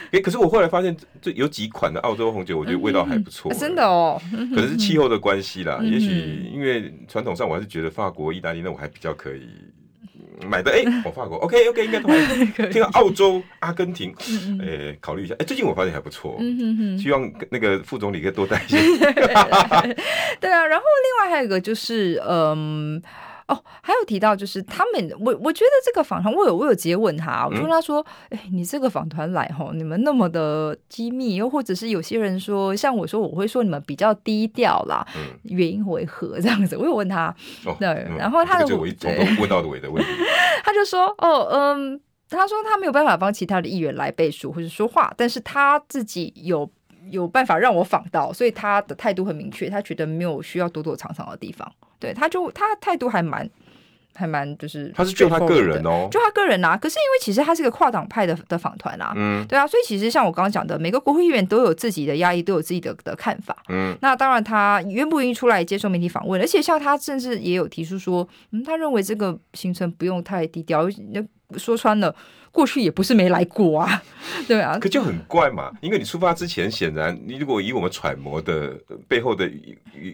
哎、欸，可是我后来发现这有几款的澳洲红酒，我觉得味道还不错、嗯啊。真的哦，可能是气候的关系啦，嗯、也许因为传统上我还是觉得法国、意大利那我还比较可以。买的哎，我、欸、法国 OK OK 应该都还 听到澳洲、阿根廷，哎、欸，考虑一下。哎、欸，最近我发现还不错，希望那个副总理可以多带一些。对啊，然后另外还有一个就是，嗯。哦，还有提到就是他们，我我觉得这个访谈，我有我有直接问他，我说他说，哎、嗯，你这个访团来吼，你们那么的机密，又或者是有些人说，像我说，我会说你们比较低调啦，嗯、原因为何？这样子？我有问他，哦、对，嗯、然后他的，这我一从头问到尾的问题，他就说，哦，嗯，他说他没有办法帮其他的议员来背书或者说话，但是他自己有有办法让我访到，所以他的态度很明确，他觉得没有需要躲躲藏藏的地方。对，他就他态度还蛮还蛮就是，他是就他个人哦，就他个人啊。可是因为其实他是个跨党派的的访团啊，嗯，对啊，所以其实像我刚刚讲的，每个国会议员都有自己的压力，都有自己的的看法，嗯，那当然他愿不愿意出来接受媒体访问，而且像他甚至也有提出说，嗯，他认为这个行程不用太低调，那。说穿了。过去也不是没来过啊，对啊，可就很怪嘛，因为你出发之前，显然你如果以我们揣摩的背后的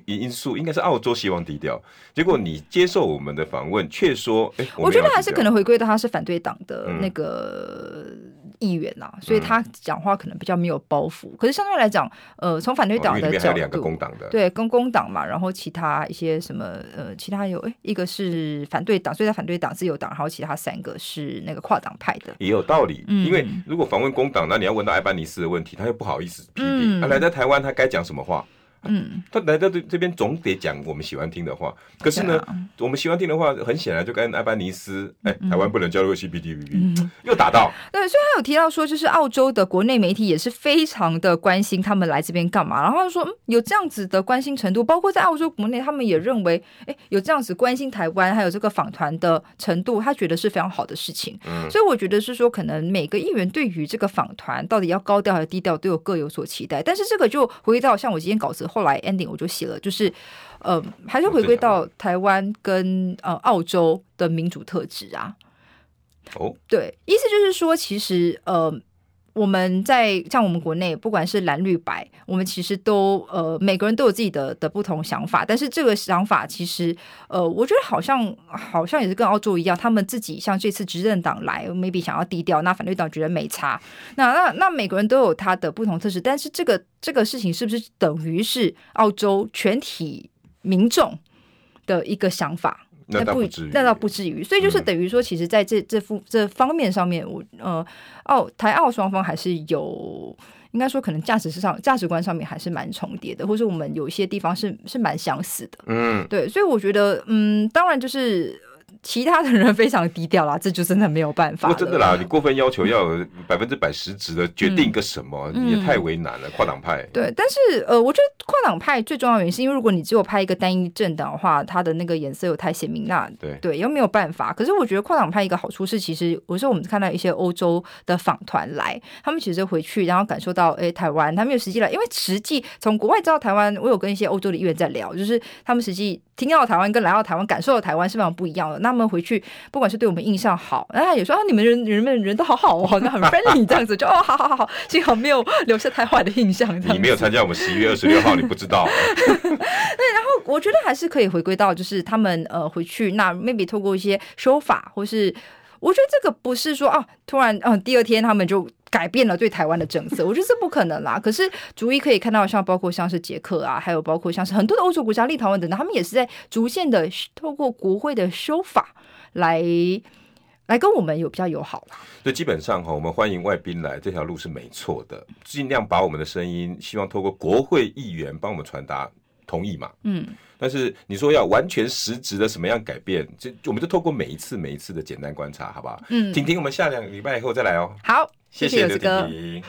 因因素，应该是澳洲希望低调，结果你接受我们的访问，却说，哎，我觉得还是可能回归到他是反对党的那个。嗯议员呐、啊，所以他讲话可能比较没有包袱。嗯、可是相对来讲，呃，从反对党的角度，两个工党的对，跟工党嘛，然后其他一些什么呃，其他有诶，一个是反对党，所以在反对党自由党，然后其他三个是那个跨党派的，也有道理。嗯、因为如果访问工党，那你要问到艾班尼斯的问题，他又不好意思批评。嗯、啊，来在台湾，他该讲什么话？嗯，他来到这这边总得讲我们喜欢听的话。可是呢，啊、我们喜欢听的话，很显然就跟阿班尼斯，哎、欸，台湾不能加入 CPTPP，、嗯、又打到。对，所以他有提到说，就是澳洲的国内媒体也是非常的关心他们来这边干嘛。然后他说，嗯，有这样子的关心程度，包括在澳洲国内，他们也认为，哎、欸，有这样子关心台湾，还有这个访团的程度，他觉得是非常好的事情。嗯，所以我觉得是说，可能每个议员对于这个访团到底要高调还是低调，都有各有所期待。但是这个就回到像我今天稿子后来 ending，我就。写了，就是，呃，还是回归到台湾跟呃澳洲的民主特质啊。哦，对，意思就是说，其实呃。我们在像我们国内，不管是蓝绿白，我们其实都呃每个人都有自己的的不同想法。但是这个想法其实呃，我觉得好像好像也是跟澳洲一样，他们自己像这次执政党来，maybe 想要低调，那反对党觉得没差。那那那每个人都有他的不同特质，但是这个这个事情是不是等于是澳洲全体民众的一个想法？那不，那倒不至于，所以就是等于说，其实在这这副这方面上面，我呃，澳台澳双方还是有，应该说可能价值上价值观上面还是蛮重叠的，或者我们有一些地方是是蛮相似的，嗯，对，所以我觉得，嗯，当然就是。其他的人非常低调啦，这就真的没有办法。不过真的啦，你过分要求要有百分之百实质的决定个什么，嗯、也太为难了。跨党派对，但是呃，我觉得跨党派最重要的原因是因为如果你只有拍一个单一政党的话，它的那个颜色又太鲜明，那对对又没有办法。可是我觉得跨党派一个好处是，其实有时候我们看到一些欧洲的访团来，他们其实回去然后感受到，哎，台湾他们有实际来，因为实际从国外知道台湾，我有跟一些欧洲的议员在聊，就是他们实际听到台湾跟来到台湾感受到台湾是非常不一样的。那么回去。不管是对我们印象好，然后也说啊，你们人人们人都好好哦，好像很 friendly 这样子，就哦，好好好好，幸好没有留下太坏的印象。你没有参加我们十一月二十六号，你不知道。对，然后我觉得还是可以回归到，就是他们呃回去，那 maybe 透过一些说法，或是我觉得这个不是说啊，突然嗯、呃、第二天他们就改变了对台湾的政策，我觉得这不可能啦。可是逐一可以看到，像包括像是捷克啊，还有包括像是很多的欧洲国家，立陶宛等等，他们也是在逐渐的透过国会的修法。来来跟我们有比较友好啦，所以基本上哈，我们欢迎外宾来这条路是没错的，尽量把我们的声音，希望透过国会议员帮我们传达，同意嘛？嗯。但是你说要完全实质的什么样改变，就我们就透过每一次每一次的简单观察，好不好？嗯。婷婷，我们下两个礼拜以后再来哦。好，谢谢刘婷婷。